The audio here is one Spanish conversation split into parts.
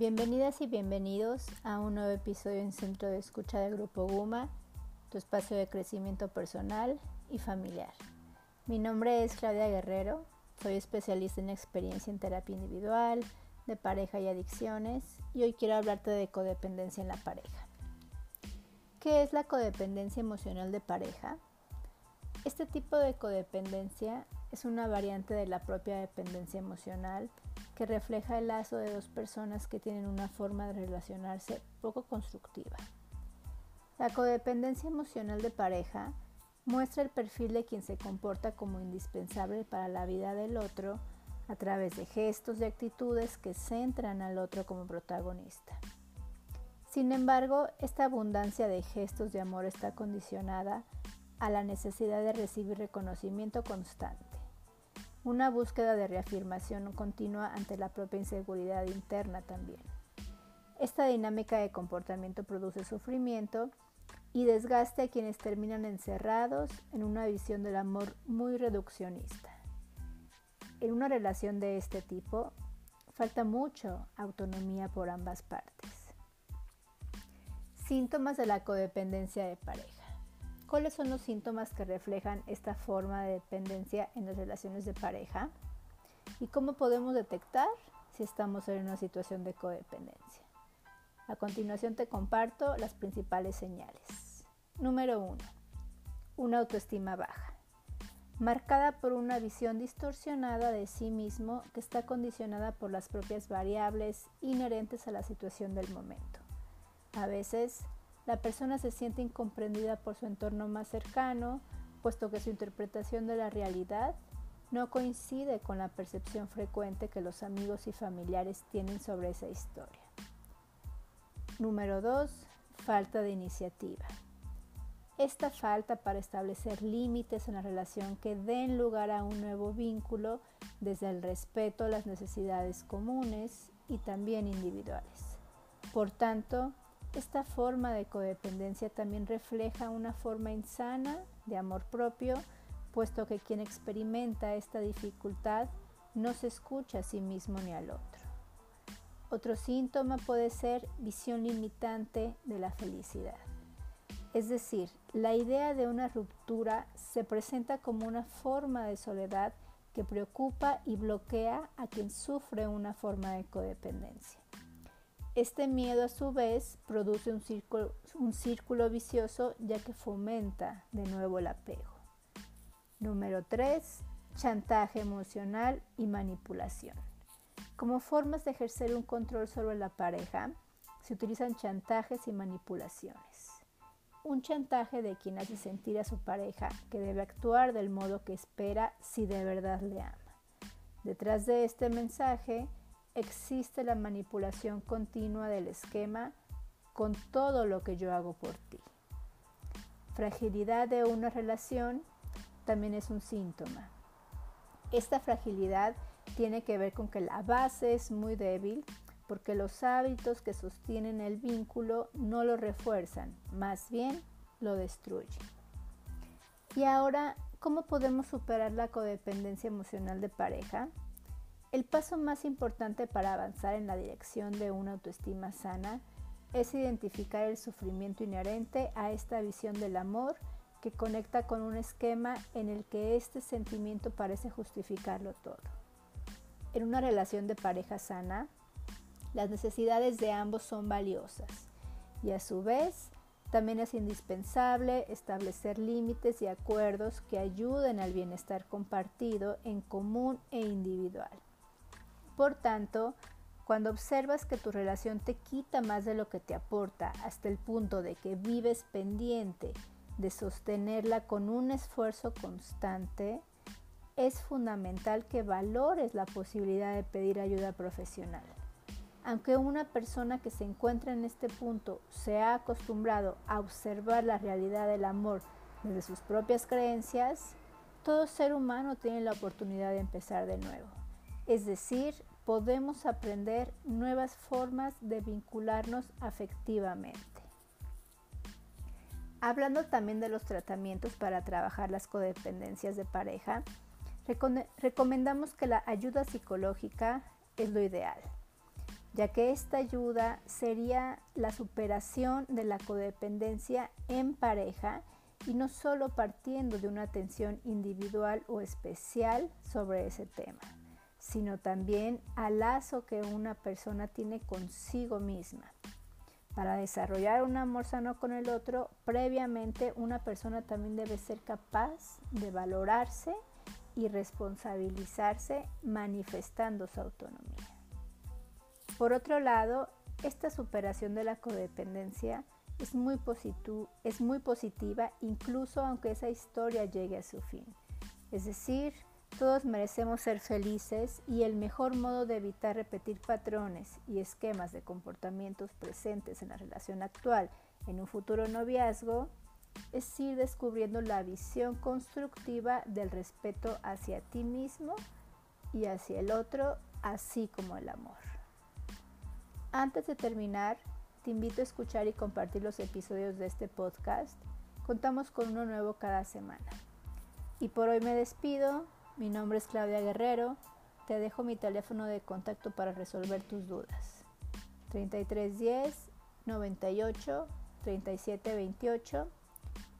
Bienvenidas y bienvenidos a un nuevo episodio en Centro de Escucha de Grupo Guma, tu espacio de crecimiento personal y familiar. Mi nombre es Claudia Guerrero, soy especialista en experiencia en terapia individual, de pareja y adicciones y hoy quiero hablarte de codependencia en la pareja. ¿Qué es la codependencia emocional de pareja? Este tipo de codependencia es una variante de la propia dependencia emocional refleja el lazo de dos personas que tienen una forma de relacionarse poco constructiva. La codependencia emocional de pareja muestra el perfil de quien se comporta como indispensable para la vida del otro a través de gestos y actitudes que centran al otro como protagonista. Sin embargo, esta abundancia de gestos de amor está condicionada a la necesidad de recibir reconocimiento constante una búsqueda de reafirmación continua ante la propia inseguridad interna también. Esta dinámica de comportamiento produce sufrimiento y desgaste a quienes terminan encerrados en una visión del amor muy reduccionista. En una relación de este tipo, falta mucho autonomía por ambas partes. Síntomas de la codependencia de pareja. ¿Cuáles son los síntomas que reflejan esta forma de dependencia en las relaciones de pareja? ¿Y cómo podemos detectar si estamos en una situación de codependencia? A continuación te comparto las principales señales. Número 1. Una autoestima baja, marcada por una visión distorsionada de sí mismo que está condicionada por las propias variables inherentes a la situación del momento. A veces la persona se siente incomprendida por su entorno más cercano, puesto que su interpretación de la realidad no coincide con la percepción frecuente que los amigos y familiares tienen sobre esa historia. Número 2. Falta de iniciativa. Esta falta para establecer límites en la relación que den lugar a un nuevo vínculo desde el respeto a las necesidades comunes y también individuales. Por tanto, esta forma de codependencia también refleja una forma insana de amor propio, puesto que quien experimenta esta dificultad no se escucha a sí mismo ni al otro. Otro síntoma puede ser visión limitante de la felicidad. Es decir, la idea de una ruptura se presenta como una forma de soledad que preocupa y bloquea a quien sufre una forma de codependencia. Este miedo a su vez produce un círculo, vicioso ya que fomenta de nuevo el apego. Número 3. Chantaje emocional y manipulación. Como formas de ejercer un control sobre la pareja, se utilizan chantajes y manipulaciones. Un chantaje de quien hace sentir a su pareja que debe actuar del modo que espera si de verdad le ama. Detrás de este mensaje existe la manipulación continua del esquema con todo lo que yo hago por ti. Fragilidad de una relación también es un síntoma. Esta fragilidad tiene que ver con que la base es muy débil porque los hábitos que sostienen el vínculo no lo refuerzan, más bien lo destruyen. Y ahora, ¿cómo podemos superar la codependencia emocional de pareja? El paso más importante para avanzar en la dirección de una autoestima sana es identificar el sufrimiento inherente a esta visión del amor que conecta con un esquema en el que este sentimiento parece justificarlo todo. En una relación de pareja sana, las necesidades de ambos son valiosas y a su vez también es indispensable establecer límites y acuerdos que ayuden al bienestar compartido en común e individual. Por tanto, cuando observas que tu relación te quita más de lo que te aporta hasta el punto de que vives pendiente de sostenerla con un esfuerzo constante, es fundamental que valores la posibilidad de pedir ayuda profesional. Aunque una persona que se encuentra en este punto se ha acostumbrado a observar la realidad del amor desde sus propias creencias, todo ser humano tiene la oportunidad de empezar de nuevo. Es decir, podemos aprender nuevas formas de vincularnos afectivamente. Hablando también de los tratamientos para trabajar las codependencias de pareja, recomendamos que la ayuda psicológica es lo ideal. ya que esta ayuda sería la superación de la codependencia en pareja y no solo partiendo de una atención individual o especial sobre ese tema, sino también al lazo que una persona tiene consigo misma. Para desarrollar un amor sano con el otro, previamente una persona también debe ser capaz de valorarse y responsabilizarse manifestando su autonomía. Por otro lado, esta superación de la codependencia es muy, es muy positiva incluso aunque esa historia llegue a su fin. Es decir, todos merecemos ser felices y el mejor modo de evitar repetir patrones y esquemas de comportamientos presentes en la relación actual en un futuro noviazgo es ir descubriendo la visión constructiva del respeto hacia ti mismo y hacia el otro, así como el amor. Antes de terminar, te invito a escuchar y compartir los episodios de este podcast. Contamos con uno nuevo cada semana. Y por hoy me despido. Mi nombre es Claudia Guerrero. Te dejo mi teléfono de contacto para resolver tus dudas. 3310 98 37 28.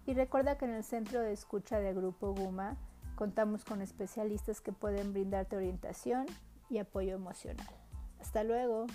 Y recuerda que en el centro de escucha de Grupo Guma contamos con especialistas que pueden brindarte orientación y apoyo emocional. Hasta luego.